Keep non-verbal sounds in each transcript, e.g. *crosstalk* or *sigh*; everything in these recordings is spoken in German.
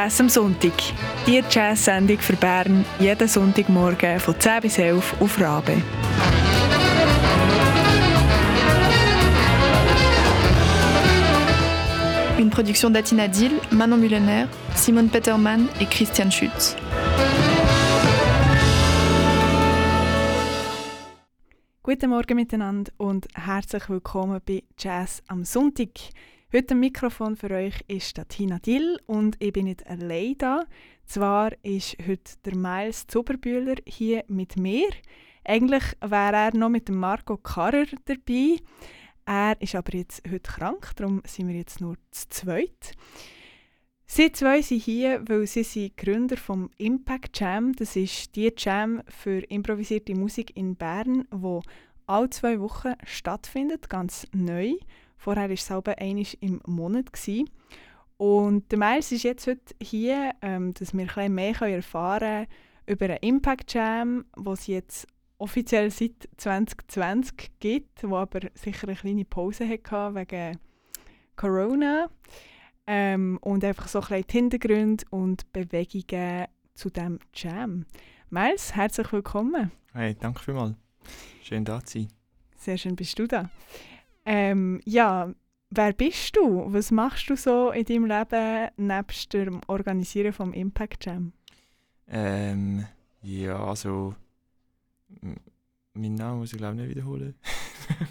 Jazz am Sonntag. Die Jazz-Sendung für Bern jeden Sonntagmorgen von 10 bis 11 auf Rabe. Une production d'Atina Dill, Manon Mullener, Simone Peterman et Christian Schütz. Guten Morgen miteinander und herzlich willkommen bei Jazz am Sonntag. Heute am Mikrofon für euch ist Tina Dill und ich bin nicht allein da. Zwar ist heute der Miles Zuberbühler hier mit mir. Eigentlich wäre er noch mit dem Marco Karrer dabei. Er ist aber jetzt heute krank, darum sind wir jetzt nur zu zweit. Sie zwei sind hier, weil sie sind Gründer vom Impact Jam. Das ist die Jam für improvisierte Musik in Bern, wo alle zwei Wochen stattfindet, ganz neu. Vorher war es halb einmal im Monat. Gewesen. Und der Miles ist jetzt heute hier, ähm, dass wir ein mehr erfahren können über einen Impact Jam, es jetzt offiziell seit 2020 gibt, wo aber sicher eine kleine Pause hatte wegen Corona. Ähm, und einfach so ein bisschen die Hintergründe und Bewegungen zu dem Jam. Miles, herzlich willkommen. Hey, danke vielmals. Schön da zu sein. Sehr schön bist du da. Ähm, ja, wer bist du? Was machst du so in deinem Leben nebst dem Organisieren vom Impact Jam? Ähm, ja, also mein Name muss ich glaube nicht wiederholen.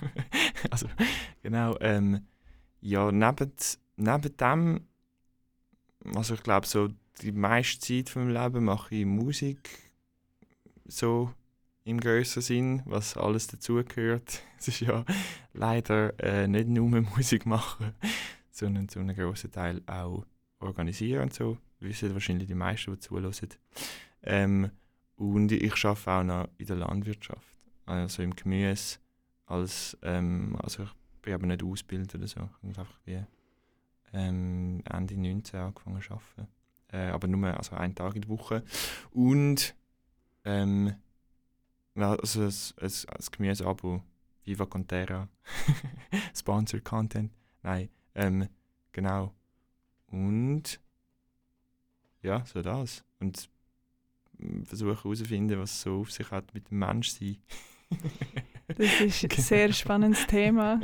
*laughs* also genau, ähm, ja, neben, neben dem, also ich glaube so die meiste Zeit meinem Leben mache ich Musik so im größeren Sinn, was alles dazugehört. *laughs* Es ist ja leider äh, nicht nur Musik machen, *laughs* sondern zu einem grossen Teil auch organisieren und so. Wissen wahrscheinlich die meisten, die zuhören. Ähm, und ich arbeite auch noch in der Landwirtschaft, also im Gemüse. Als, ähm, also ich bin aber nicht ausgebildet oder so. Ich habe einfach wie ähm, Ende 19 angefangen zu arbeiten. Äh, aber nur also einen Tag in der Woche. Und ähm, also ein, ein, ein Gemüseabo, Viva Conterra, *laughs* Sponsored Content, nein, ähm, genau. Und ja, so das. Und versuche herauszufinden, was so auf sich hat mit dem Menschsein. *laughs* das ist *laughs* ein sehr spannendes Thema.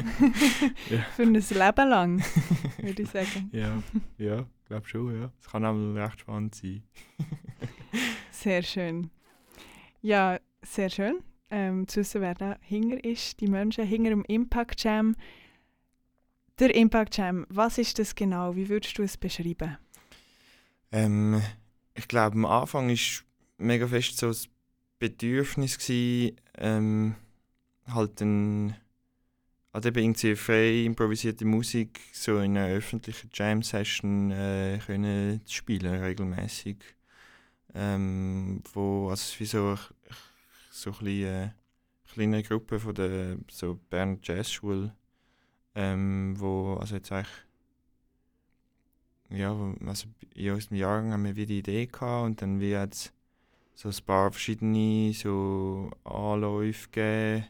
ja. Für ein Leben lang, würde ich sagen. Ja, ja, glaube schon, ja. Es kann auch recht spannend sein. sehr schön. Ja, sehr schön. Ähm, zu wissen, wer da hinger ist, die Menschen hinter dem Impact Jam. Der Impact Jam, was ist das genau? Wie würdest du es beschreiben? Ähm, ich glaube, am Anfang war mega fest so das Bedürfnis gewesen, ähm, halt ein halt eben irgendwie frei improvisierte Musik so in einer öffentlichen Jam-Session äh, können spielen regelmäßig ähm, wo also wie so so ein bisschen, äh, kleine Gruppe von der so Bern Jazzschule, ähm, wo also jetzt eigentlich ja, also in unserem Jahrgang haben wir wieder die Idee gehabt und dann wird es so ein paar verschiedene so Anläufe gegeben,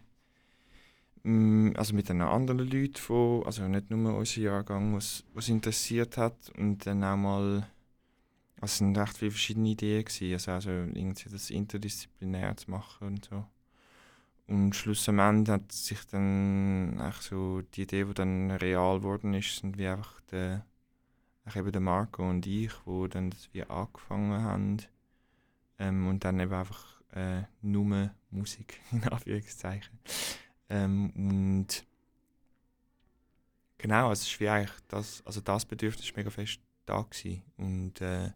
mm, also mit den anderen Leuten, von, also nicht nur unser Jahrgang, was, was interessiert hat und dann auch mal es waren recht viele verschiedene Ideen. Also, also irgendwie das interdisziplinär zu machen und so. Und schlussendlich hat sich dann so die Idee, die dann real geworden ist, sind wie einfach der, eben der Marco und ich, wo dann das wie angefangen haben. Ähm, und dann eben einfach äh, nur Musik, *laughs* in Anführungszeichen. Ähm, und genau, also es ist wie eigentlich das, also das Bedürfnis ist mega fest da gewesen. Und äh,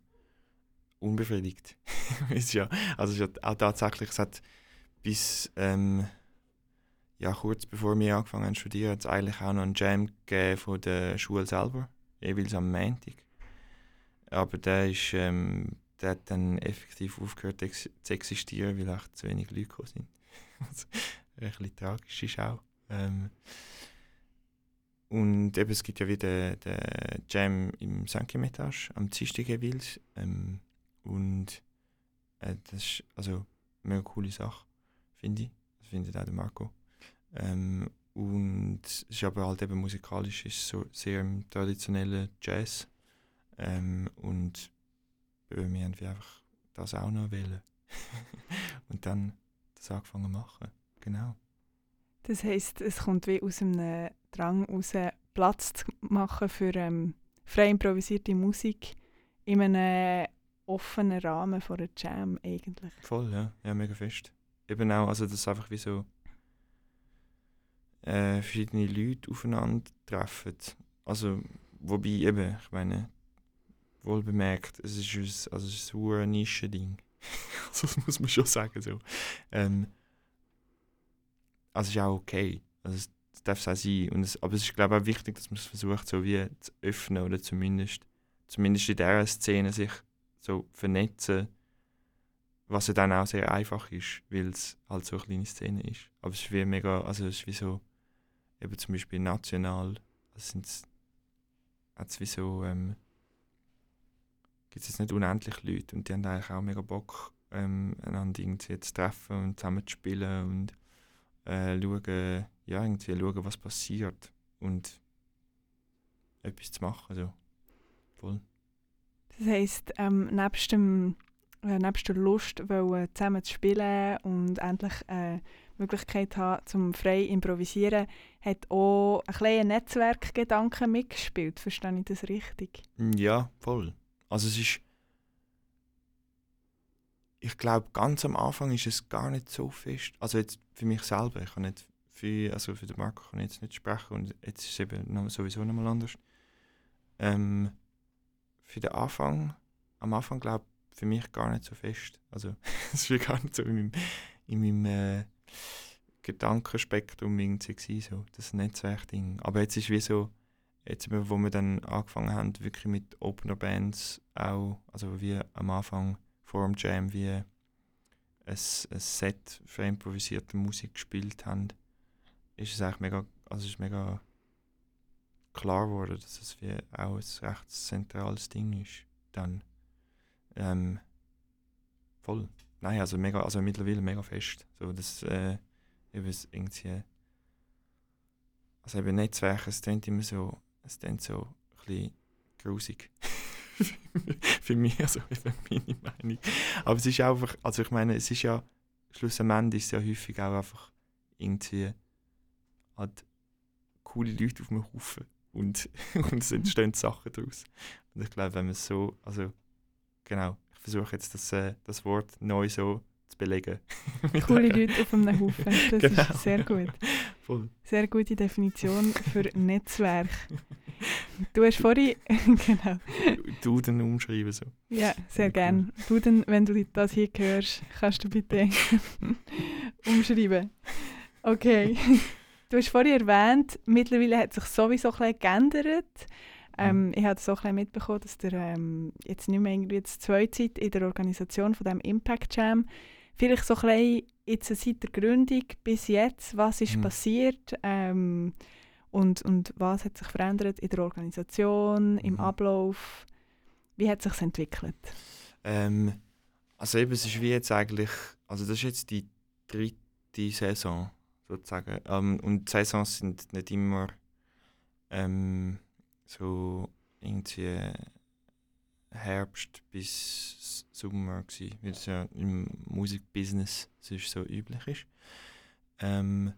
unbefriedigt. *laughs* ist ja, also ist auch tatsächlich, es hat bis ähm, ja, kurz bevor wir angefangen haben zu studieren, hat es eigentlich auch noch einen Jam gegeben von der Schule selber, jeweils am Montag. Aber der, ist, ähm, der hat dann effektiv aufgehört ex zu existieren, weil echt zu wenig Leute gekommen sind. *laughs* also, ein bisschen tragisch ist auch. Ähm, und eben, es gibt ja wieder den Jam im Sankimetage am Dienstag jeweils. Ähm, und äh, das ist also eine coole Sache, finde ich. Das findet auch der Marco. Ähm, und es ist aber halt eben musikalisch ist so sehr im traditionellen Jazz. Ähm, und wir haben einfach das auch noch wollen. *laughs* und dann das angefangen zu machen. Genau. Das heisst, es kommt wie aus einem Drang heraus, Platz zu machen für ähm, frei improvisierte Musik in einem offenen Rahmen von einer Jam eigentlich. Voll, ja. Ja, mega fest. Eben auch, also das einfach wie so äh, verschiedene Leute aufeinandertreffen. Also, wobei eben, ich meine, wohl bemerkt, es ist, ein, also es ist ein Nischending. *laughs* also das muss man schon sagen. So. Ähm, also es ist auch okay. Also es darf es auch sein. Und es, aber es ist glaube ich auch wichtig, dass man es versucht, so wie zu öffnen oder zumindest, zumindest in dieser Szene sich so vernetzen, was ja dann auch sehr einfach ist, weil es halt so eine kleine Szene ist. Aber es ist wie mega, also es ist wie so, eben zum Beispiel national, also sind es wie so, ähm, gibt es nicht unendlich Leute und die haben eigentlich auch mega Bock, ähm, einander irgendwie zu treffen und zusammen zu spielen und äh, schauen, ja, irgendwie schauen, was passiert und etwas zu machen. So. Voll. Das heisst, ähm, nebst, dem, äh, nebst der Lust, wollen, zusammen zu spielen und endlich äh, Möglichkeit haben, zum frei improvisieren, hat auch ein kleiner Netzwerkgedanke mitgespielt. Verstehe ich das richtig? Ja, voll. Also es ist ich glaube, ganz am Anfang ist es gar nicht so fest. Also jetzt für mich selber, ich kann nicht für, also für den Marco kann ich jetzt nicht sprechen und jetzt ist es eben sowieso nochmal anders. Ähm, für den Anfang, am Anfang glaube ich für mich gar nicht so fest. Also *laughs* es war gar nicht so in meinem, in meinem äh, Gedankenspektrum irgendwie so, das Netzwerkding. Aber jetzt ist wie so, jetzt wo wir dann angefangen haben, wirklich mit Opener Bands auch, also wie am Anfang vor dem Jam wie ein, ein Set für improvisierte Musik gespielt haben, ist es eigentlich mega, also ist mega klar geworden, dass es wie auch ein recht zentrales Ding ist. Dann ähm, voll. Nein, also mega, also mittlerweile mega fest. So, dass äh, eben irgendwie also eben Netzwerke, es klingt immer so, es klingt so ein bisschen grusig. *laughs* für mich, also eben meine Meinung. Aber es ist einfach, also ich meine, es ist ja, schlussendlich ja häufig auch einfach irgendwie halt coole Leute auf einem Haufen und, *laughs* und es entstehen Sachen daraus. Und ich glaube, wenn man es so, also genau, ich versuche jetzt das, äh, das Wort neu so zu belegen. *laughs* Coole Leute auf einem Haufen, das genau. ist sehr gut. *laughs* Voll. Sehr gute Definition für Netzwerk. Du hast vorhin, genau. Duden umschreiben so. Ja, sehr gern. Duden, wenn du das hier hörst, kannst du bitte umschreiben. Okay. Du hast vorhin erwähnt, mittlerweile hat sich sowieso ein bisschen geändert. Ähm, mhm. ich habe so ein mitbekommen, dass der ähm, jetzt nicht mehr irgendwie jetzt Zweizeit in der Organisation von dem Impact Jam vielleicht so ein jetzt seit der Gründung bis jetzt, was ist mhm. passiert ähm, und, und was hat sich verändert in der Organisation, im mhm. Ablauf, wie hat sich entwickelt? Ähm, also eben, es ist wie jetzt eigentlich, also das ist jetzt die dritte Saison sozusagen ähm, und die Saisons sind nicht immer ähm, so irgendwie Herbst bis Sommer gewesen, weil es ja im Musikbusiness sonst so üblich ist. Ähm,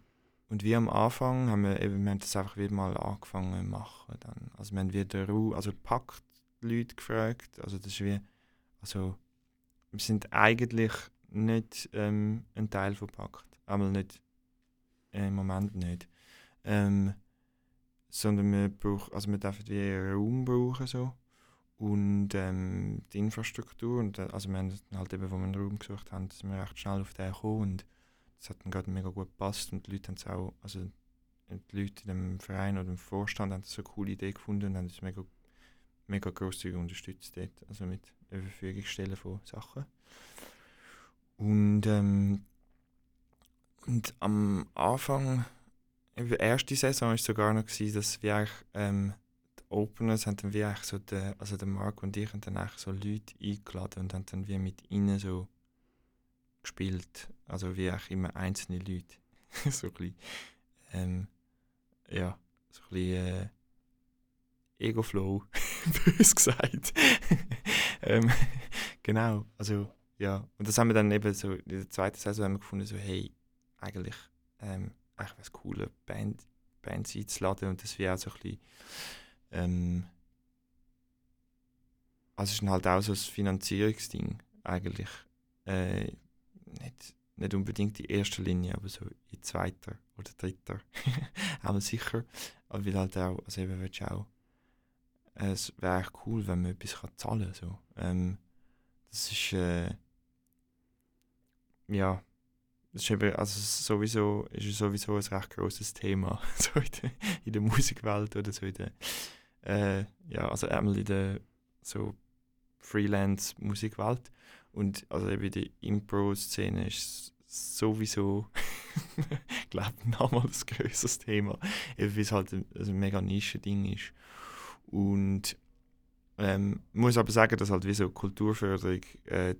und wie am Anfang haben wir eben, wir haben das einfach wieder mal angefangen zu machen. Dann. Also wir haben wieder also Pakt Leute gefragt, also das ist wie, also wir sind eigentlich nicht ähm, ein Teil von Pakt, aber nicht, äh, im Moment nicht. Ähm, sondern wir brauchen, also wir dürfen wie Raum brauchen so und ähm, die Infrastruktur. Und, äh, also wir haben halt eben, wo wir einen Raum gesucht haben, sind wir recht schnell auf den gekommen und das hat dann gerade mega gut gepasst und die Leute haben es auch, also die Leute in dem Verein oder im Vorstand haben so eine coole Idee gefunden und haben es mega, mega grosszügig unterstützt dort, also mit der Verfügung von Sachen. Und, ähm, und am Anfang, in der ersten Saison war es sogar noch, gewesen, dass wir eigentlich ähm, Openers haben dann wie eigentlich so der, also der Marc und ich haben dann eigentlich so Leute eingeladen und haben dann wie mit ihnen so gespielt. Also wie eigentlich immer einzelne Leute. *laughs* so ein bisschen, ähm, ja, so ein bisschen äh, Ego-Flow, *laughs* bös gesagt. *laughs* ähm, genau, also ja. Und das haben wir dann eben so in der zweiten Saison haben wir gefunden, so hey, eigentlich, ähm, eigentlich wäre es cool, eine Band, Bands einzuladen und das wäre auch so ein bisschen, ähm, also es ist halt auch so ein Finanzierungsding eigentlich. Äh, nicht, nicht unbedingt in erster Linie, aber so in zweiter oder dritter. *laughs* Einmal sicher. Aber weil halt auch, also eben willst du auch, es wäre echt cool, wenn man etwas kann zahlen kann. So. Ähm, das ist, äh, ja, das ist eben, also sowieso, ist sowieso ein recht grosses Thema, *laughs* so in der, in der Musikwelt oder so in der, äh, ja, also einmal in der so Freelance-Musikwelt und also eben die Impro-Szene ist sowieso, *laughs* ich glaube, nochmal ein größeres Thema, eben weil es halt ein, ein mega Nische-Ding ist. Und ähm, muss aber sagen, dass halt wie so Kulturförderung, äh,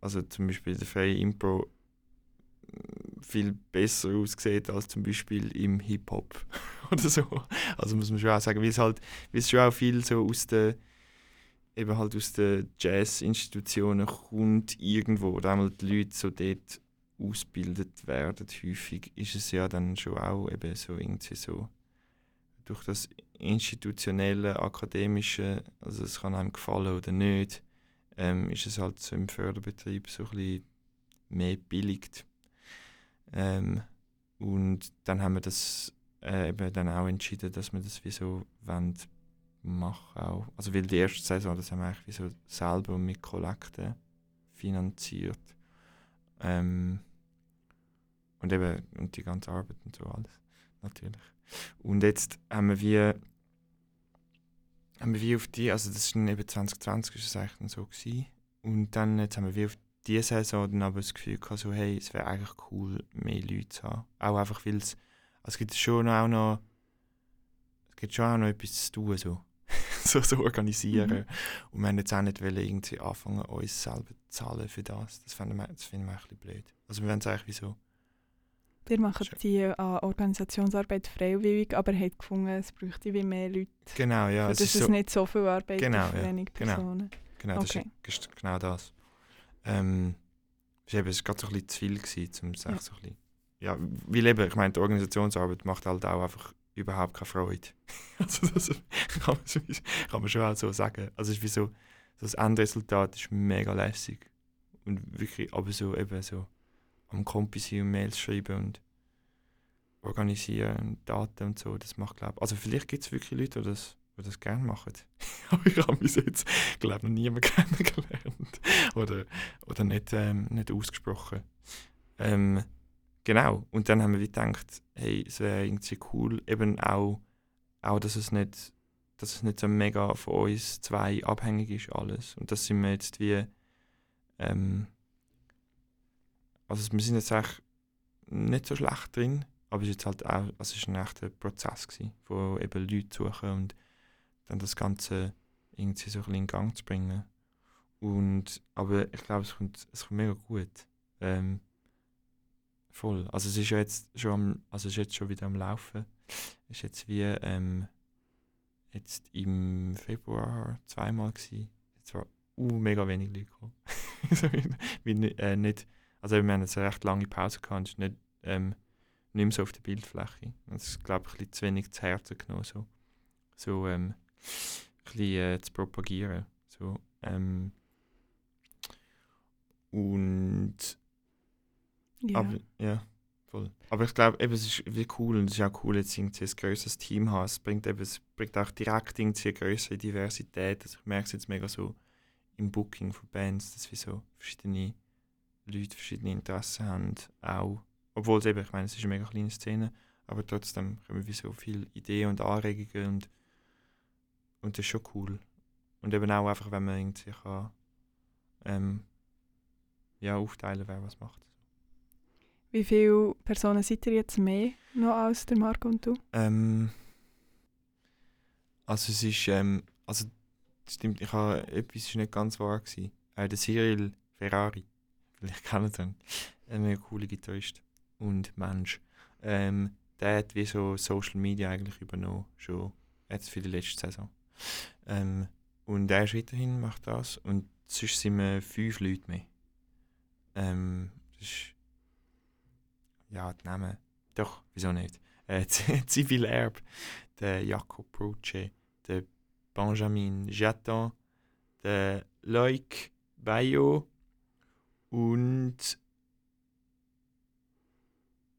also zum Beispiel der freie Impro, viel besser aussieht als zum Beispiel im Hip-Hop *laughs* oder so. Also muss man schon auch sagen, weil es halt, weil es schon auch viel so aus der eben halt aus den Jazz-Institutionen kommt irgendwo, oder einmal die Leute so dort ausgebildet werden, häufig ist es ja dann schon auch eben so irgendwie so durch das institutionelle, akademische, also es kann einem gefallen oder nicht, ähm, ist es halt so im Förderbetrieb so ein bisschen mehr billigt. Ähm, und dann haben wir das äh, eben dann auch entschieden, dass wir das wie so machen auch. Also weil die erste Saison, das haben wir eigentlich wie so selber mit Kollekten finanziert. Ähm, und eben, und die ganze Arbeit und so alles, natürlich. Und jetzt haben wir wie, haben wir wie auf die, also das ist dann eben 2020 ist es eigentlich so gewesen. Und dann jetzt haben wir wie auf diese Saison dann aber das Gefühl gehabt, so, hey, es wäre eigentlich cool, mehr Leute zu haben. Auch einfach, weil es, also es gibt schon auch noch, es gibt schon auch noch etwas zu tun, so. *laughs* so, so organisieren. Mhm. Und wir haben jetzt auch nicht irgendwie anfangen, uns selber zu zahlen für das. Das finden wir, das finden wir ein bisschen blöd. Also wir wollen es eigentlich wie so. Wir machen die äh, Organisationsarbeit freiwillig, aber haben gefunden, es bräuchte wie mehr Leute. Genau, ja. Das ist, ist so, nicht so viel Arbeit genau, für wenige genau. Personen. Genau, das okay. ist, ist, genau das. Ähm, es war gerade so ein bisschen zu viel, gewesen, um es ja. so ein bisschen, ja, weil eben, ich meine, die Organisationsarbeit macht halt auch einfach überhaupt keine Freude. *laughs* also das *laughs* kann man, kann man schon auch so sagen. Also es ist wie so, das Endresultat ist mega lässig. Und wirklich, aber so eben so am Kompi sein und Mails schreiben und organisieren und Daten und so, das macht glaube also vielleicht gibt es wirklich Leute, die das, die das gerne machen. *laughs* aber ich habe bis jetzt, glaube noch niemand *laughs* kennengelernt. oder, oder nicht, ähm, nicht ausgesprochen. Ähm, Genau. Und dann haben wir gedacht, hey, es wäre irgendwie cool, eben auch, auch dass es nicht, dass es nicht so mega von uns zwei abhängig ist alles. Und das sind wir jetzt wie, ähm, also wir sind jetzt eigentlich nicht so schlecht drin, aber es ist jetzt halt auch, also es ist ein echter Prozess gewesen, wo eben Leute suchen und dann das Ganze irgendwie so ein bisschen in Gang zu bringen. Und, aber ich glaube, es kommt, es kommt mega gut. Ähm, Voll. Also es ist jetzt schon am, also es ist jetzt schon wieder am Laufen. Es ist jetzt wie ähm, jetzt im Februar zweimal gewesen. Jetzt war uh, mega wenig Leute gekommen. *laughs* wie, äh, nicht, also wir haben jetzt eine recht lange Pause gehabt und nicht, ähm, nicht mehr so auf der Bildfläche. Das ist glaube ich ein bisschen zu wenig zu Herzen genommen, so, so ähm, bisschen äh, zu propagieren. So, ähm, und ja. Aber, ja, voll. Aber ich glaube, es ist wie cool und es ist auch cool, jetzt irgendwie ein größeres Team haben. Es bringt, eben, es bringt auch direkt irgendwie eine größere Diversität. Also ich merke es jetzt mega so im Booking von Bands, dass wir so verschiedene Leute verschiedene Interessen haben. Auch, obwohl es eben, ich meine, es ist eine mega kleine Szene, aber trotzdem kommen wir so viele Ideen und Anregungen und, und das ist schon cool. Und eben auch einfach, wenn man irgendwie kann, ähm, ja, aufteilen, wer was macht. Wie viele Personen seid ihr jetzt mehr noch als der Marco und du? Ähm, also es ist, ähm, also stimmt, ich habe, etwas ist nicht ganz wahr gewesen. Äh, der Cyril Ferrari, *laughs* vielleicht kennt ihn, ein cooler Gitarrist und Mensch. Ähm, der hat wie so Social Media eigentlich übernommen, schon jetzt für die letzte Saison. Ähm, und er ist weiterhin, macht das. Und sonst sind wir fünf Leute mehr. Ähm, das ist, ja, die Namen, doch, wieso nicht? Äh, *laughs* Civil Erb, der Jakob Proce, der Benjamin Jaton, der Loic Bayo und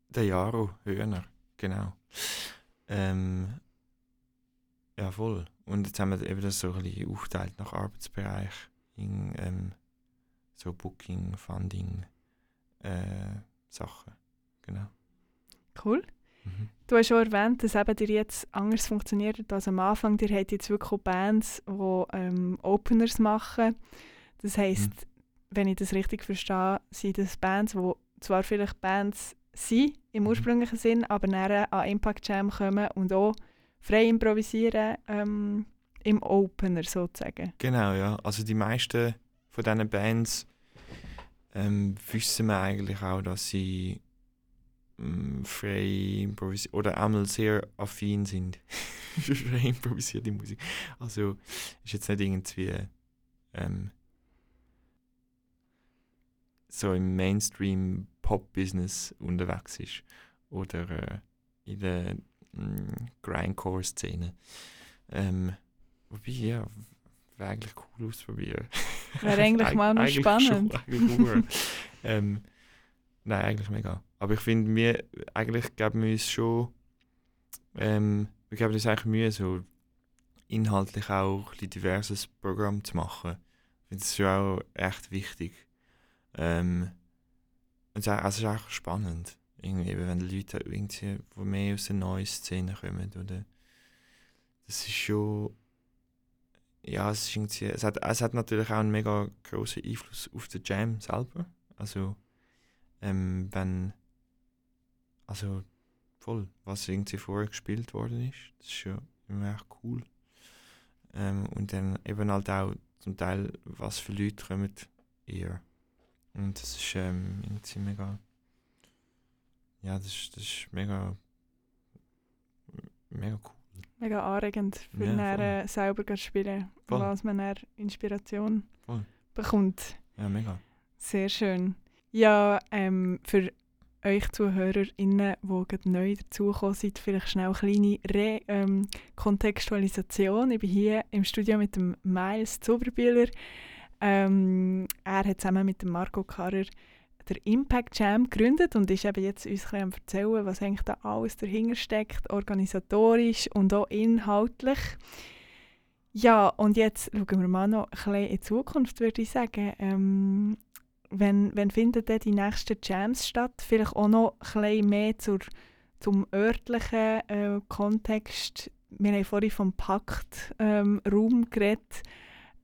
der Jaro Höhner, genau. Ähm, ja, voll. Und jetzt haben wir eben das so ein bisschen aufgeteilt nach Arbeitsbereich in ähm, so Booking, Funding, äh, Sachen. Genau. Cool. Mhm. Du hast schon erwähnt, dass eben dir jetzt anders funktioniert als am Anfang. Ihr habt jetzt wirklich Bands, die ähm, Openers machen. Das heisst, Mhm. wenn ich das richtig verstehe, sind das Bands, die zwar vielleicht Bands sind im Mhm. ursprünglichen Sinn, aber dann an Impact Jam kommen und auch frei improvisieren ähm, im Opener sozusagen. Genau, ja. Also die meisten von diesen Bands ähm, wissen wir eigentlich auch, dass sie ähm, frei improvisieren oder einmal sehr affin sind für *laughs* frei improvisierte Musik. Also ist jetzt nicht irgendwie ähm, so im Mainstream Pop-Business unterwegs ist oder äh, in der Grindcore-Szene. Ähm, wobei, ja, wäre eigentlich cool ausprobieren. Wäre *laughs* eigentlich mal noch Eigentlich spannend. Schon, eigentlich ähm, nein, eigentlich mega. Aber ich finde, wir eigentlich geben wir uns schon, ähm, wir geben uns eigentlich Mühe, so inhaltlich auch ein diverses Programm zu machen. Ich finde das schon auch echt wichtig. Ähm, und es ist auch spannend, irgendwie, eben, wenn Leute irgendwie, die mehr aus der neuen Szene kommen, oder? Das ist schon ja, es, ist irgendwie, es, hat, es hat natürlich auch einen mega großen Einfluss auf den Jam selber. Also, ähm, wenn, also voll, was irgendwie vorher gespielt worden ist, das ist schon immer echt cool. Ähm, und dann eben halt auch zum Teil, was für Leute kommen eher. Und das ist ähm, irgendwie mega, ja, das ist, das ist mega, mega cool. Mega anregend, für Ja, voll. äh, selber zu spielen, Voll. was man dann Inspiration Voll. bekommt. Ja, mega. Sehr schön. Ja, ähm, für euch ZuhörerInnen, die gerade neu dazugekommen sind, vielleicht schnell eine kleine Re ähm, Kontextualisation. Ich bin hier im Studio mit dem Miles Zuberbühler. Ähm, er hat zusammen mit dem Marco Karrer der Impact Jam gegründet und ist eben jetzt uns ein erzählen, was eigentlich da alles dahinter steckt, organisatorisch und auch inhaltlich. Ja, und jetzt schauen wir mal noch ein bisschen in die Zukunft, würde ich sagen. Ähm, wenn, wenn finden denn die nächsten Jams statt? Vielleicht auch noch ein bisschen mehr zur, zum örtlichen äh, Kontext. Wir haben vorhin vom Paktraum ähm, geredet.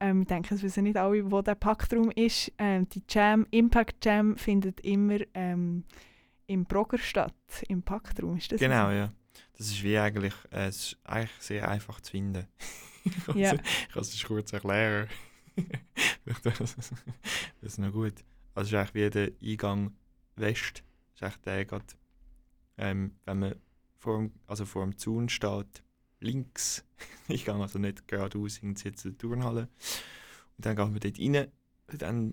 Ähm, ich denke, es wissen nicht alle, wo der Paktraum ist. Ähm, die Jam, Impact Jam findet immer ähm, im Brogger statt, im Paktraum. Ist das Genau, so? ja. Das ist wie eigentlich, äh, es ist eigentlich sehr einfach zu finden. *laughs* ich kann Ja. es- kann es kurz erklären. Das, *laughs* das ist noch gut. Also es ist eigentlich wie der Eingang West. Das ist eigentlich der gerade, ähm, wenn man vor dem, also vor dem Zaun steht, links. *laughs* ich gehe also nicht geradeaus in die Turnhalle. Und dann gehen wir dort rein. Und dann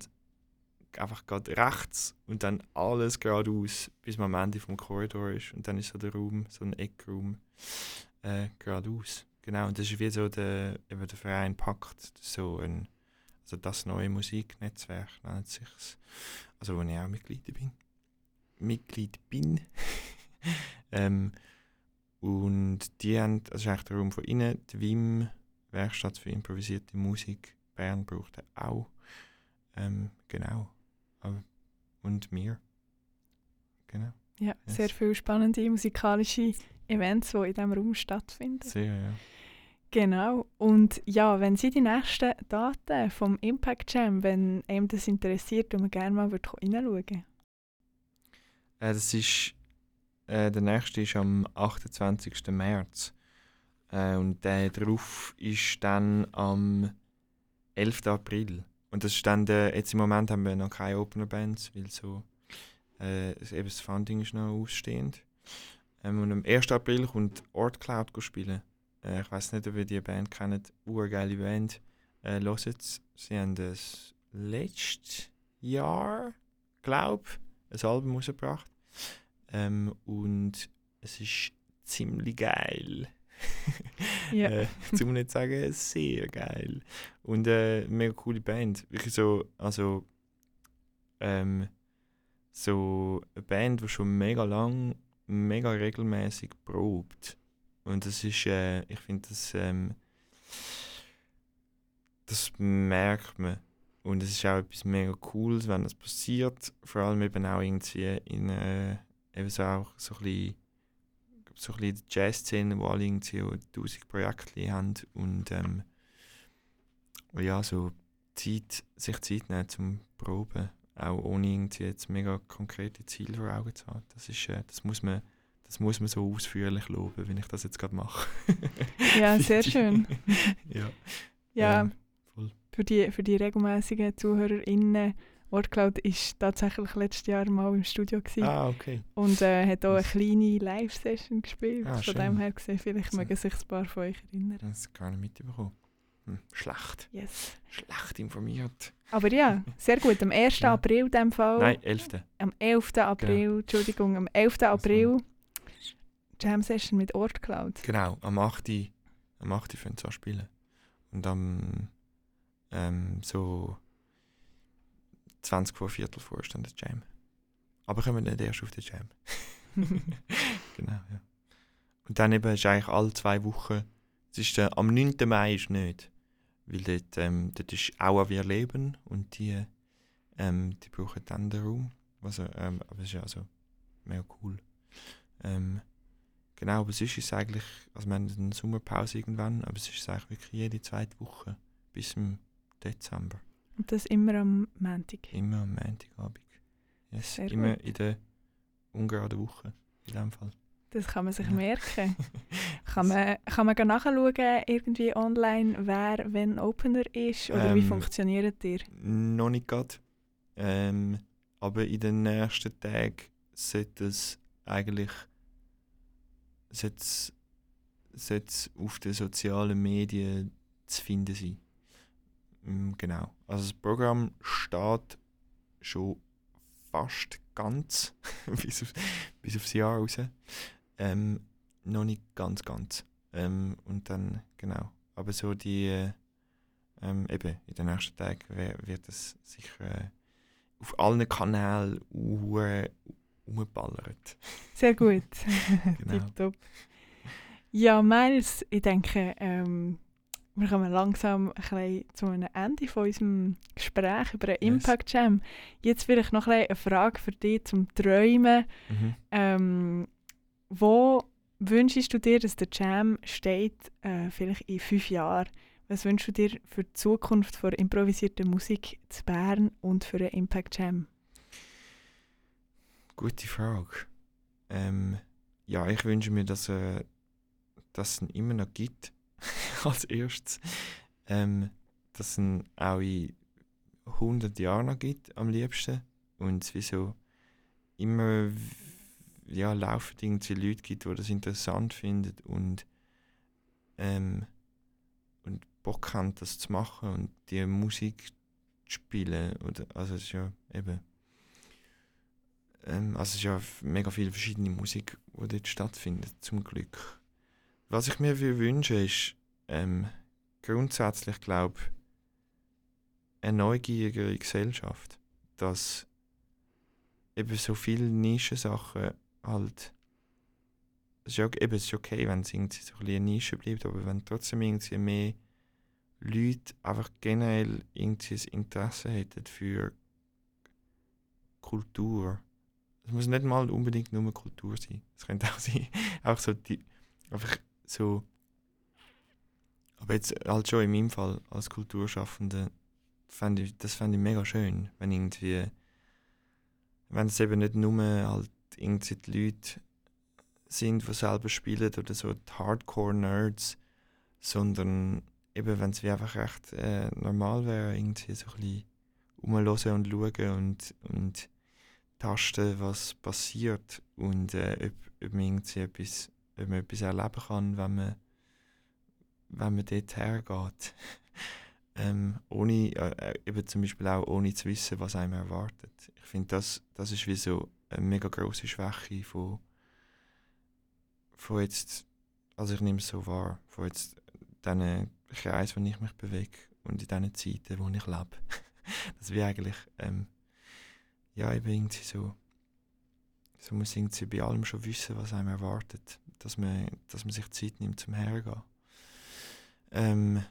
einfach gerade rechts und dann alles geradeaus, bis man am Ende vom Korridor ist. Und dann ist so der Raum, so ein Eckraum, äh, geradeaus. Genau, und das ist wie so der, der Verein ist so ein, also das neue Musiknetzwerk nennt sich's. Also wo ich auch Mitglied bin. Mitglied bin. *laughs* ähm, und die haben, das ist eigentlich der Raum von innen, die WIM, Werkstatt für improvisierte Musik, Bern braucht er auch. Ähm, genau. Aber, und mir. Genau. Ja, Yes. sehr viele spannende musikalische Events, die in diesem Raum stattfinden. Sehr, ja. Genau. Und ja, wenn Sie die nächsten Daten vom Impact Jam, wenn einem das interessiert und man gerne mal würde reinschauen Äh, das ist, äh, der nächste ist am 28. März. Äh, und der drauf ist dann am 11. April. Und das ist dann der, jetzt im Moment haben wir noch keine Opener Bands, weil so, äh, eben das Funding ist noch ausstehend. Ähm, und am 1. April kommt Ort Cloud spielen. Äh, ich weiß nicht, ob ihr die Band kennt. Urgeile Band. Äh, hört. Sie haben ein letztes Jahr, glaube ein Album rausgebracht. Ähm, und es ist ziemlich geil. *laughs* Ja. äh, zum nicht sagen, sehr geil. Und äh, mega coole Band. Wirklich so, also ähm, so eine Band, die schon mega lang, mega regelmäßig probt. Und das ist, äh, ich finde, das, ähm, das merkt man. Und es ist auch etwas mega Cooles, wenn das passiert. Vor allem eben auch irgendwie in äh, eben so auch so ein bisschen, so ein bisschen die Jazz-Szene, wo alle irgendwie auch tausend Projekte haben und ähm, ja, so Zeit, sich Zeit nehmen zum Proben, auch ohne irgendwie jetzt mega konkrete Ziele vor Augen zu haben. Das, ist, äh, das, muss man, das muss man so ausführlich loben, wenn ich das jetzt gerade mache. Ja, *laughs* sehr schön. ja. Ja, Ähm, für die, für die regelmäßigen ZuhörerInnen, Wortcloud ist tatsächlich letztes Jahr mal im Studio gewesen Ah, okay. und äh, hat auch eine kleine Live-Session gespielt. Ah, Von schön. dem her gesehen, vielleicht So. mögen sich ein paar von euch erinnern. Das gar nicht mitbekommen. Hm, schlecht. Yes. Schlecht informiert. Aber ja, sehr gut. Am 1. Ja. April in dem Fall. Nein, 11. Am 11. April, Entschuldigung, am 11. April Jam Session mit Ortcloud. Genau, am 8. Am 8. fangen sie an spielen. Und am ähm, so 20 vor Viertel vor ist dann der Jam. Aber kommen nicht erst auf den Jam. *laughs* genau, ja. Und dann eben ist eigentlich alle zwei Wochen. Es ist äh, am 9. Mai ist nicht. Weil dort, ähm, dort ist Aua wir leben und die, ähm, die brauchen dann den Raum. Also, ähm, aber es ist ja also mega cool. Ähm, genau, aber sonst ist es eigentlich, also wir haben eine Sommerpause irgendwann, aber es ist eigentlich wirklich jede zweite Woche bis im Dezember. Und das immer am Montag. Immer am Montagabend. Yes, Sehr immer gut. in der ungeraden Woche, in dem Fall. Das kann man sich Ja. merken. *laughs* Kann man, kann man nachschauen, irgendwie online, wer wenn Opener ist? Oder wie Ähm, funktioniert ihr? Noch nicht gerade. Ähm, aber in den nächsten Tagen sollte es eigentlich sollte sollte auf den sozialen Medien zu finden sein. Mm, Genau. Also das Programm steht schon fast ganz *laughs* bis, auf, bis aufs Jahr raus. Ähm, noch nicht ganz, ganz. Ähm, und dann, genau. Aber so die, äh, ähm, eben in den nächsten Tagen wird es sicher äh, auf allen Kanälen uh, umballert. Sehr gut. *laughs* Genau. *laughs* Tipptopp. Ja, Miles, ich denke, ähm, wir kommen langsam ein zu einem Ende von unserem Gespräch über den Yes. Impact Jam. Jetzt vielleicht noch ein eine Frage für dich zum Träumen. Mhm. Ähm, wo wünschst du dir, dass der Jam steht, äh, vielleicht in fünf Jahren? Was wünschst du dir für die Zukunft von improvisierter Musik zu Bern und für den Impact Jam? Gute Frage. Ähm, ja, ich wünsche mir, dass, äh, dass es ihn immer noch gibt. *laughs* als erstes. Ähm, dass es auch in 100 Jahren noch gibt, am liebsten. Und es wie so immer ja, laufend irgendwie Leute gibt, die das interessant finden und, ähm, und Bock haben, das zu machen und die Musik zu spielen. Oder, also es ist ja eben ähm, also es ist ja mega viel verschiedene Musik, die dort stattfindet, zum Glück. Was ich mir wünsche, ist ähm, grundsätzlich, glaube eine neugierige Gesellschaft, dass eben so viele Nischensachen halt es ist ja es ist okay, wenn es irgendwie so ein bisschen eine Nische bleibt, aber wenn trotzdem irgendwie mehr Leute einfach generell irgendwie ein Interesse hätten für Kultur, es muss nicht mal unbedingt nur Kultur sein. Es könnte auch sein, *laughs* auch so die, einfach so. Aber jetzt halt schon in meinem Fall als Kulturschaffende, fänd ich, das fände ich mega schön, wenn irgendwie, wenn es eben nicht nur halt irgendwie die Leute sind, die selber spielen oder so die Hardcore-Nerds, sondern eben wenn es wie einfach recht äh, normal wäre, irgendwie so ein bisschen rumhören und schauen und, und tasten, was passiert und äh, ob, ob, man irgendwie etwas, ob man etwas erleben kann, wenn man, wenn man dort hergeht. *laughs* ähm, ohne, äh, eben zum Beispiel auch ohne zu wissen, was einem erwartet. Ich finde, das, das ist wie so eine mega grosse Schwäche von, von jetzt, also ich nehme es so wahr, von jetzt diesen Kreis, wo ich mich bewege und in diesen Zeiten, wo ich lebe. *laughs* dass wir eigentlich, ähm, ja, eben irgendwie so, so muss irgendwie bei allem schon wissen, was einem erwartet, dass man, dass man sich Zeit nimmt zum Hergehen. Ähm,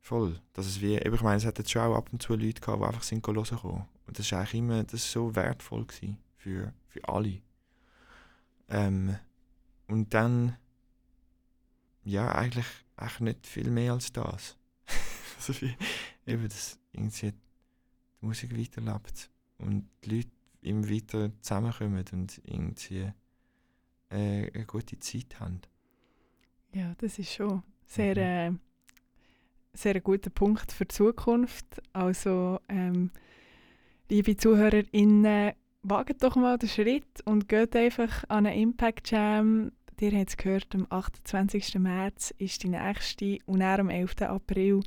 voll. Das ist wie, ich meine, es hat jetzt schon auch ab und zu Leute gehabt, die einfach sind hören. Und das war eigentlich immer, das ist so wertvoll für, für alle. Ähm, und dann, ja, eigentlich, eigentlich nicht viel mehr als das. *laughs* also wie, eben, dass irgendwie die Musik weiterlebt und die Leute immer weiter zusammenkommen und irgendwie äh, eine gute Zeit haben. Ja, das ist schon sehr, mhm. äh, sehr ein guter Punkt für die Zukunft. Also, ähm, liebe ZuhörerInnen, wagt doch mal den Schritt und geht einfach an einen Impact Jam. Ihr habt es gehört, am 28. März ist die nächste und dann am 11. April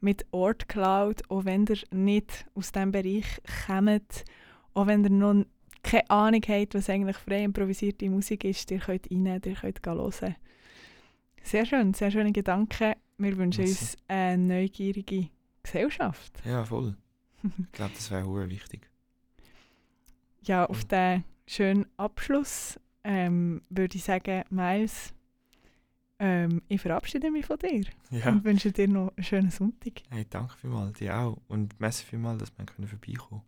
mit Ort Cloud, auch wenn ihr nicht aus diesem Bereich kommt, auch wenn ihr noch keine Ahnung habt, was eigentlich frei improvisierte Musik ist, ihr könnt rein, ihr könnt hören. Sehr schön, sehr schöne Gedanken. Wir wünschen Was? uns eine neugierige Gesellschaft. Ja, voll. *laughs* ich glaube, das wäre wichtig. Ja, auf diesen schönen Abschluss ähm, würde ich sagen, Miles, ähm, ich verabschiede mich von dir ja. und wünsche dir noch einen schönen Sonntag. Hey, danke vielmals, dir auch. Und merci vielmals, dass wir vorbeikommen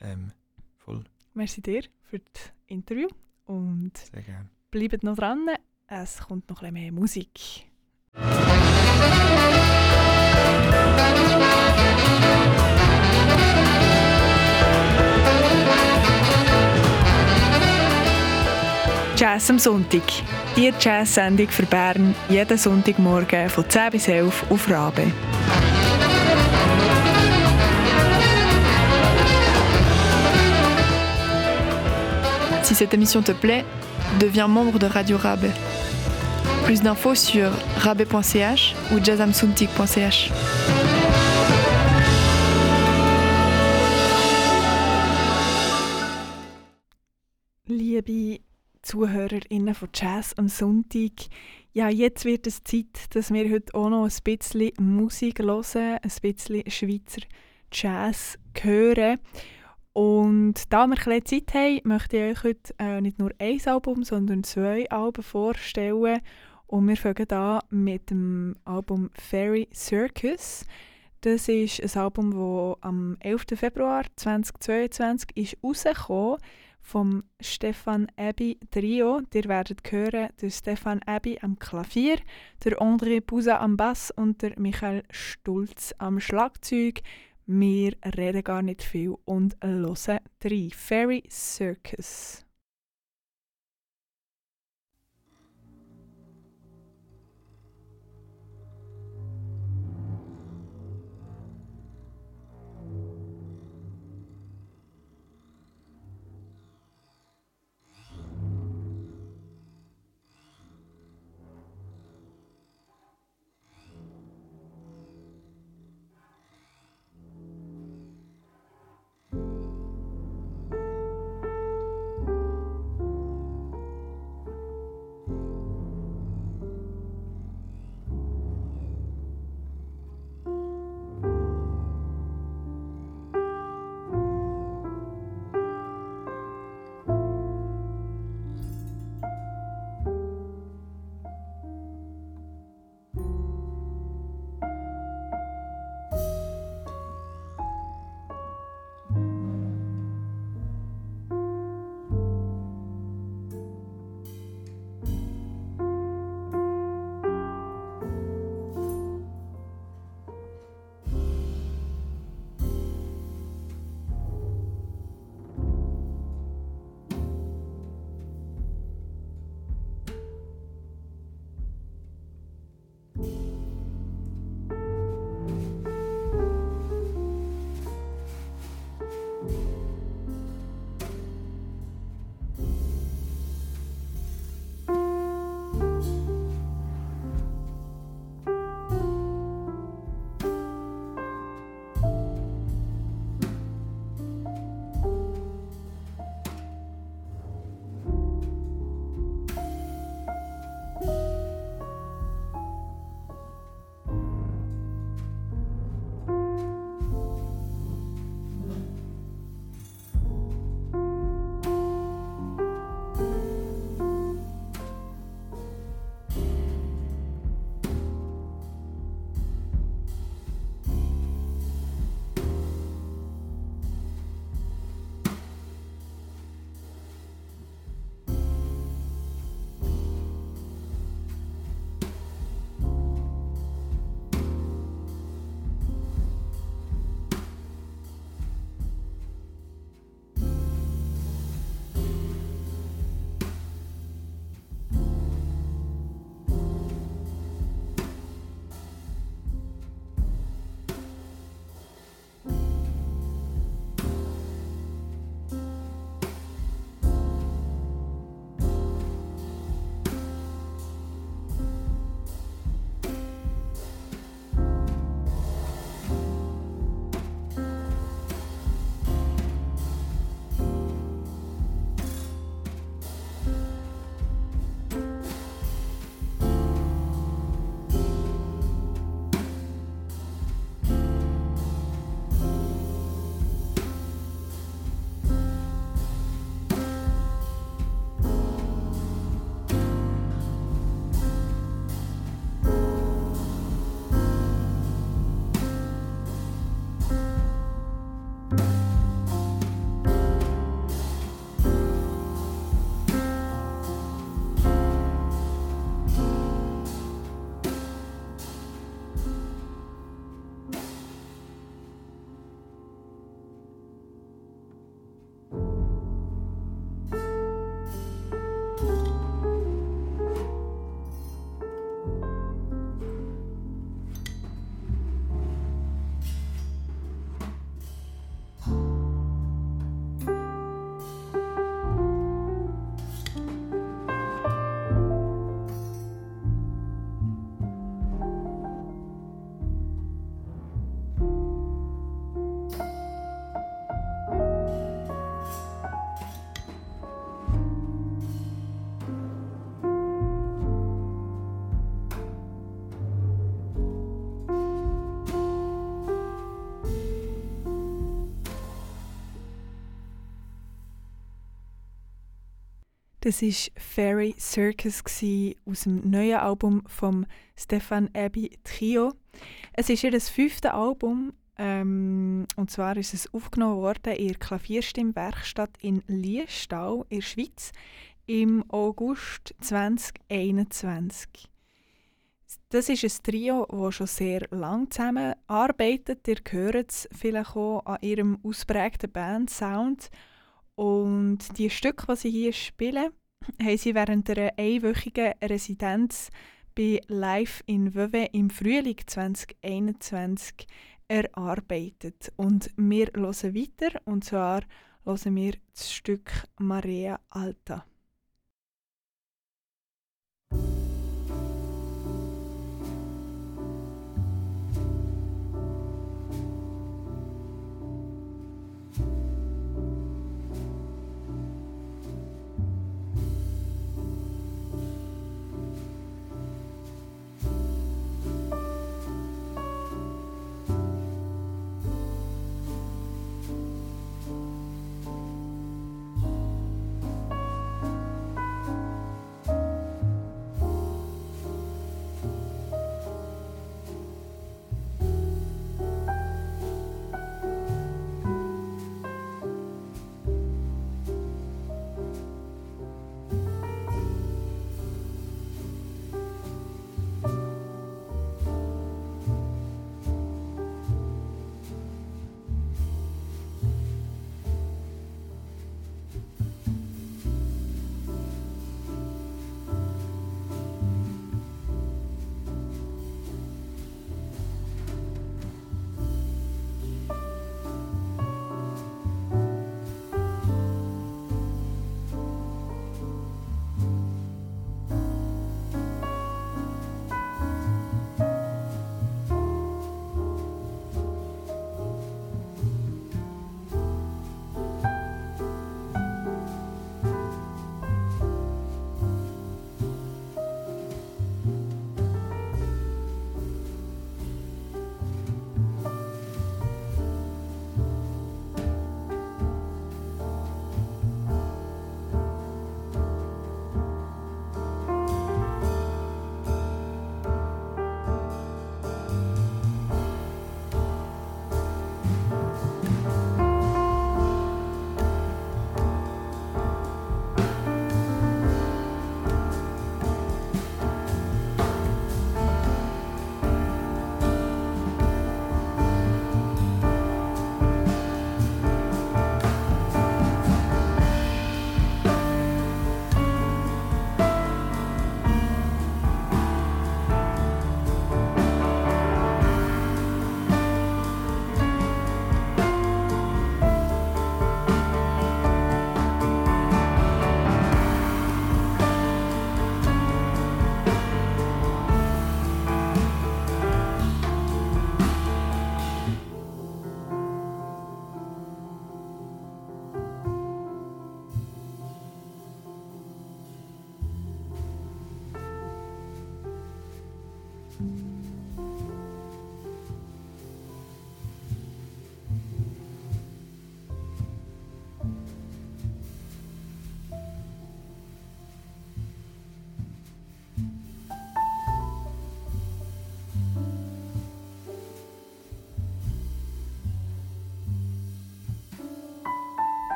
ähm, Voll. Merci dir für das Interview und Sehr gerne. bleibt noch dran, es kommt noch ein bisschen mehr Musik. Jazz am Sonntag. Die Jazz-Sendung für Bern jeden Sonntagmorgen von 10 bis 11 auf Rabe. Si cette émission te plaît, deviens membre de Radio Rabe. Plus d'infos sur rabe.ch ou jazzamsuntik.ch. Liebe ZuhörerInnen von Jazz am Sonntag. Ja, jetzt wird es Zeit, dass wir heute auch noch ein bisschen Musik hören, ein bisschen Schweizer Jazz hören. Und da wir ein bisschen Zeit haben, möchte ich euch heute äh, nicht nur ein Album, sondern zwei Alben vorstellen. Und wir fangen an mit dem Album Fairy Circus. Das ist ein Album, das am 11. Februar 2022 ist vom Stefan Abbey Trio. Ihr werdet hören, der Stefan Abbey am Klavier, der André Busa am Bass und der Michael Stulz am Schlagzeug. Wir reden gar nicht viel und hören drei Fairy Circus. Das war Fairy Circus aus dem neuen Album von Stefan Abbey Trio. Es ist ihr das fünfte Album ähm, und zwar ist es aufgenommen worden in der Klavierstimmwerkstatt in Liestal in der Schweiz im August 2021. Das ist ein Trio, das schon sehr lange zusammenarbeitet. Ihr hört es vielleicht auch an ihrem ausprägten Bandsound. Und die Stücke, die sie hier spielen, *clears throat* haben sie während einer einwöchigen Residenz bei Live in Vevey im Frühling 2021 erarbeitet. Und wir hören weiter, und zwar hören wir das Stück Maria Alta.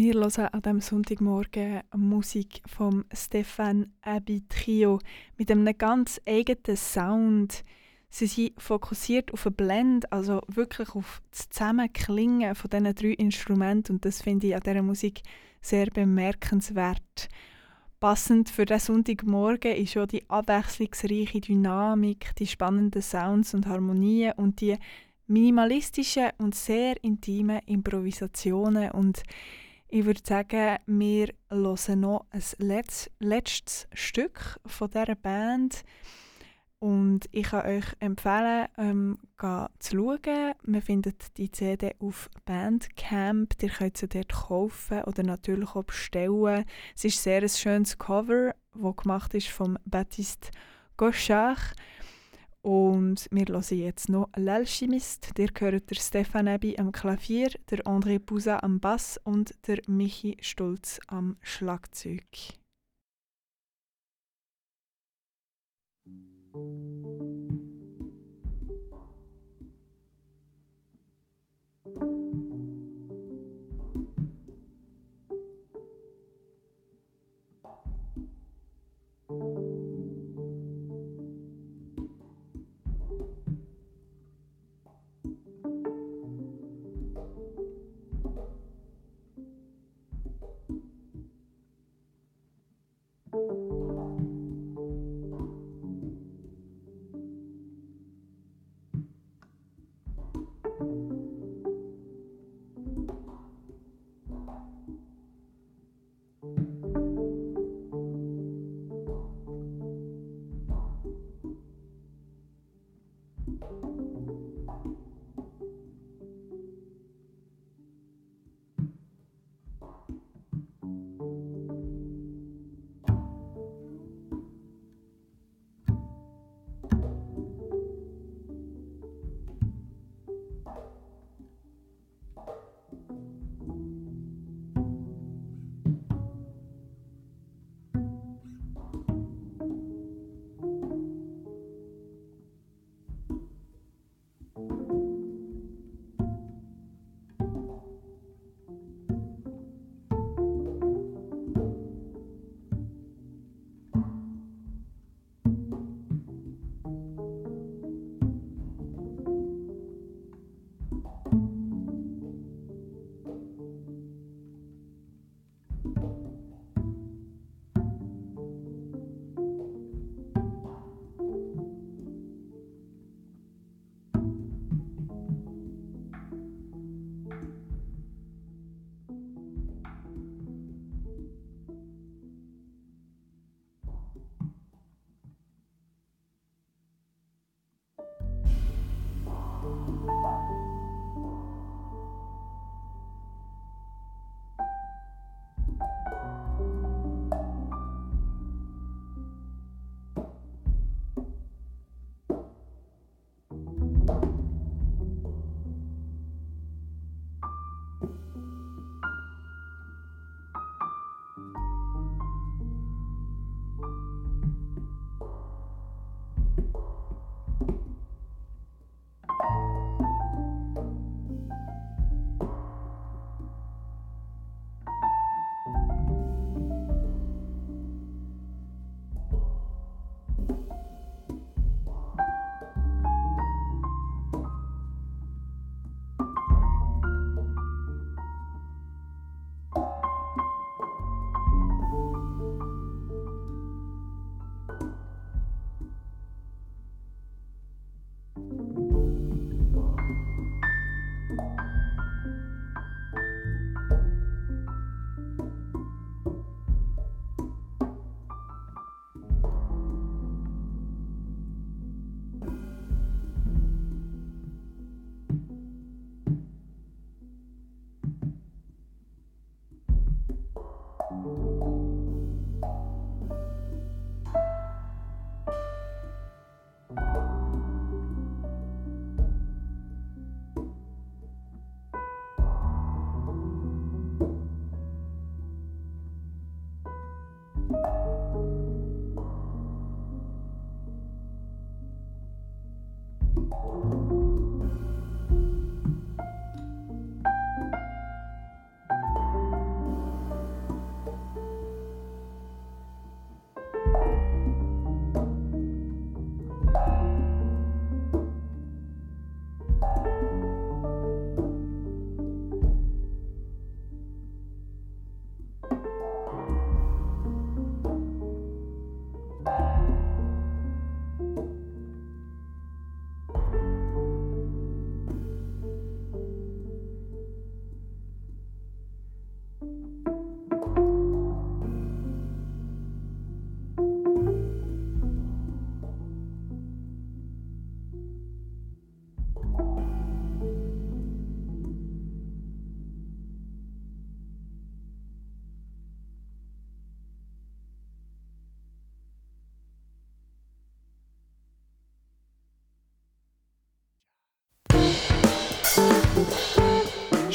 Wir hören an diesem Sonntagmorgen Musik vom Stefan Abbey Trio mit einem ganz eigenen Sound. Sie sind fokussiert auf einen Blend, also wirklich auf das Zusammenklingen von diesen drei Instrumenten und das finde ich an dieser Musik sehr bemerkenswert. Passend für den Sonntagmorgen ist schon die abwechslungsreiche Dynamik, die spannenden Sounds und Harmonien und die minimalistischen und sehr intimen Improvisationen und ich würde sagen, wir hören noch ein letztes, letztes Stück von dieser Band. Und ich kann euch empfehlen, ähm, zu schauen. Man findet die CD auf Bandcamp. Ihr könnt sie dort kaufen oder natürlich auch bestellen. Es ist sehr ein schönes Cover, das gemacht ist von Baptiste Gauchard. Und wir hören jetzt noch L'Alchimist. Der gehört der Stefan Ebi am Klavier, der André Busa am Bass und der Michi Stolz am Schlagzeug.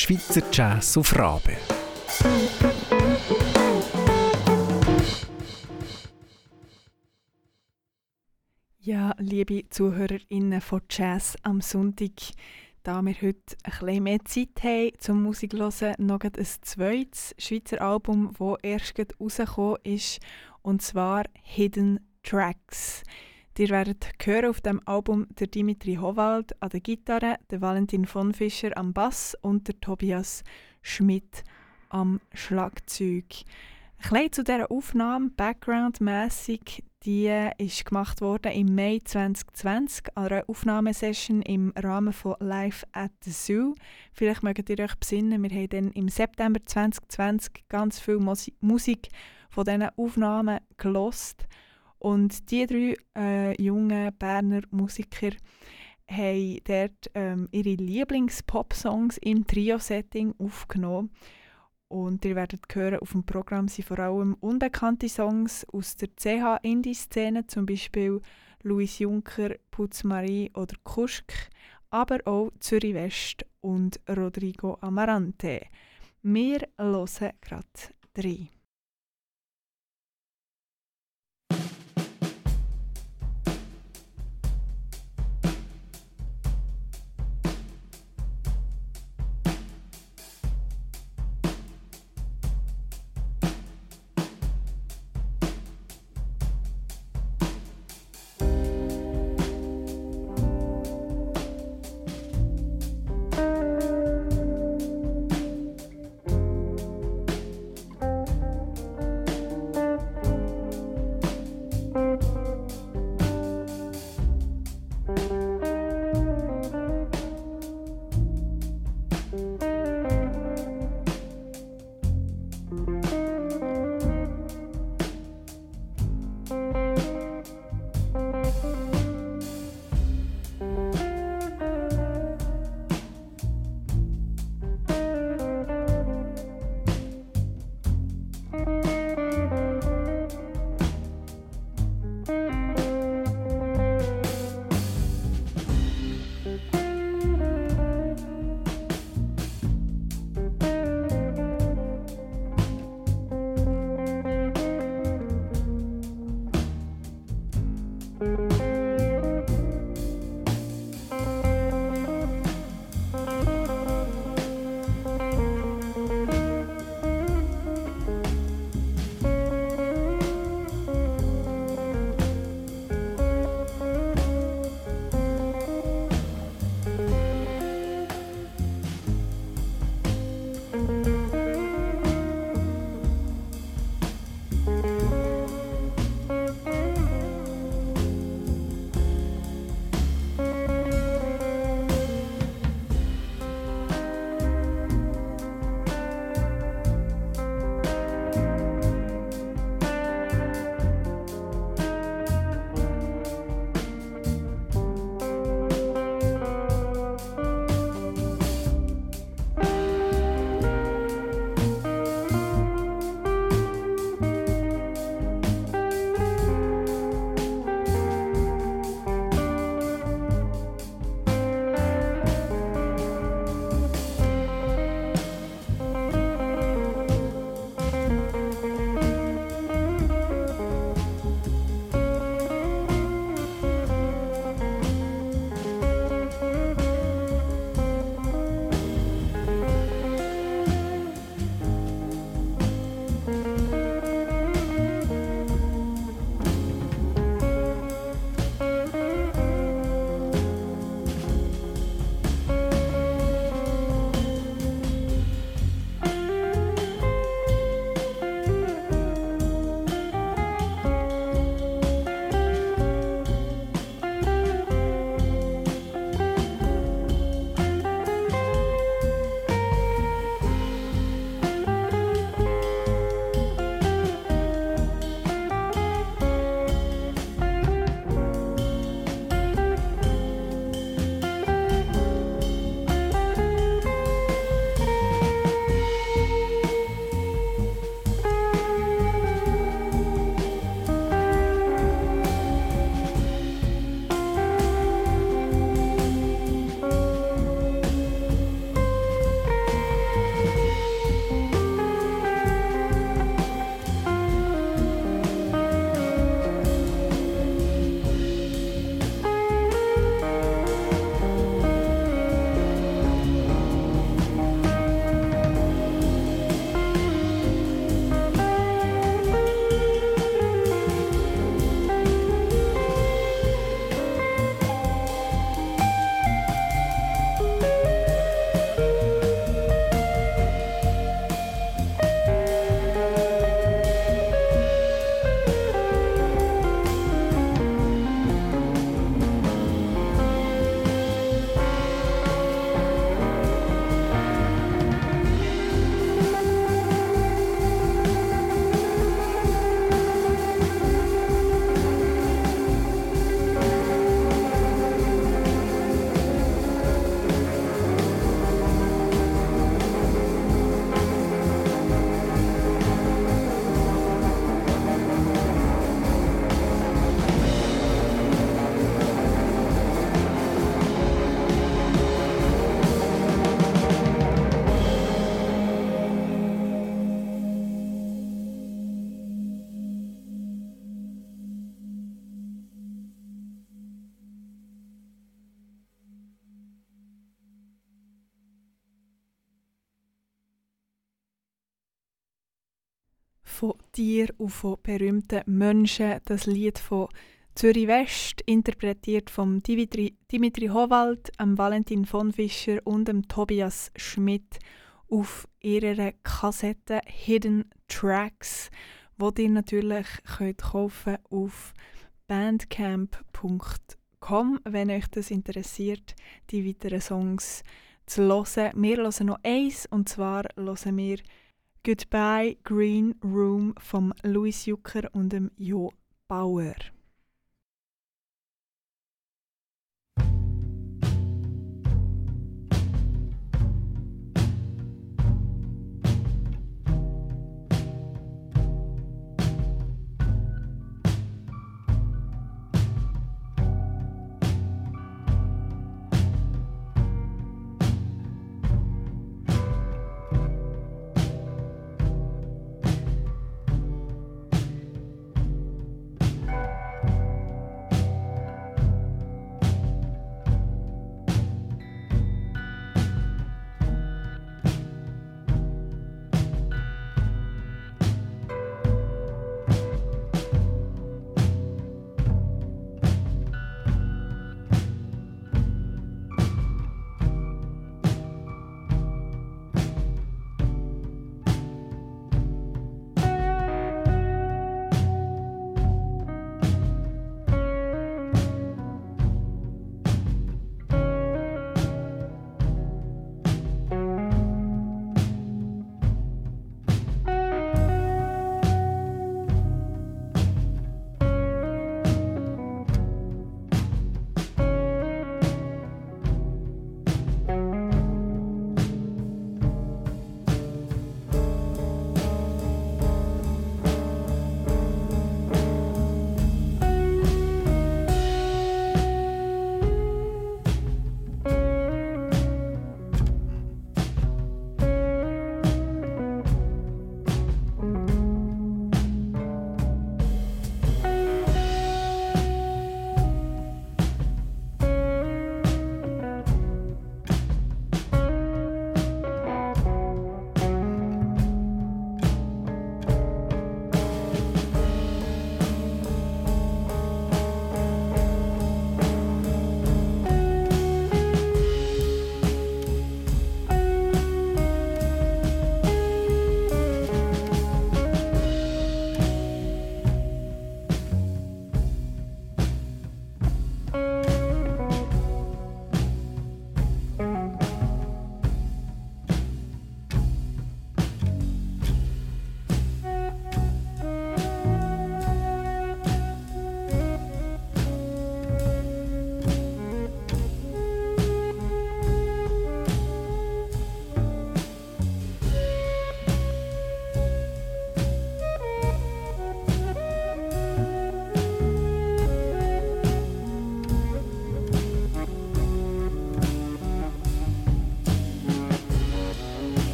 Schweizer Jazz auf Rabe. Ja, liebe ZuhörerInnen von Jazz am Sonntag, da wir heute bisschen mehr Zeit haben zum Musik hören, noch ein zweites Schweizer Album, das erst rausgekommen ist, und zwar Hidden Tracks. Ihr werdet hören auf dem Album der Dimitri Howald an der Gitarre, der Valentin von Fischer am Bass und der Tobias Schmidt am Schlagzeug. Ein bisschen zu dieser Aufnahme, backgroundmässig, die ist gemacht worden im Mai 2020 an einer Aufnahmesession im Rahmen von Live at the Zoo. Vielleicht mögt ihr euch besinnen, wir haben dann im September 2020 ganz viel Musik von diesen Aufnahmen gelost und die drei äh, jungen Berner Musiker haben dort ähm, ihre Lieblings-Pop-Songs im Trio-Setting aufgenommen. Und ihr werdet hören, auf dem Programm sind vor allem unbekannte Songs aus der CH-Indie-Szene, zum Beispiel Louis Juncker, Putz Marie oder Kuschk, aber auch Zürich West und Rodrigo Amarante. Wir hören gerade drei. Tieren und von berühmten Menschen. Das Lied von Zürich West, interpretiert von Dimitri, Dimitri Howald, Valentin von Fischer und dem Tobias Schmidt auf ihrer Kassette Hidden Tracks, wo ihr natürlich könnt kaufen auf bandcamp.com, wenn euch das interessiert, die weiteren Songs zu hören. Wir hören noch eins und zwar hören wir Goodbye Green Room von Louis Jucker und dem Jo Bauer.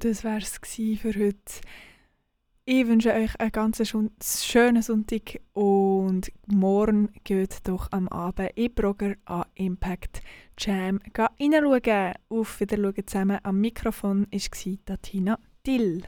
Das wäre es für heute. Ich wünsche euch einen ganz schönen Sonntag und morgen geht doch am Abend in Brogger an Impact Jam reinschauen. Auf Wiedersehen zusammen. Am Mikrofon war Tina Dill.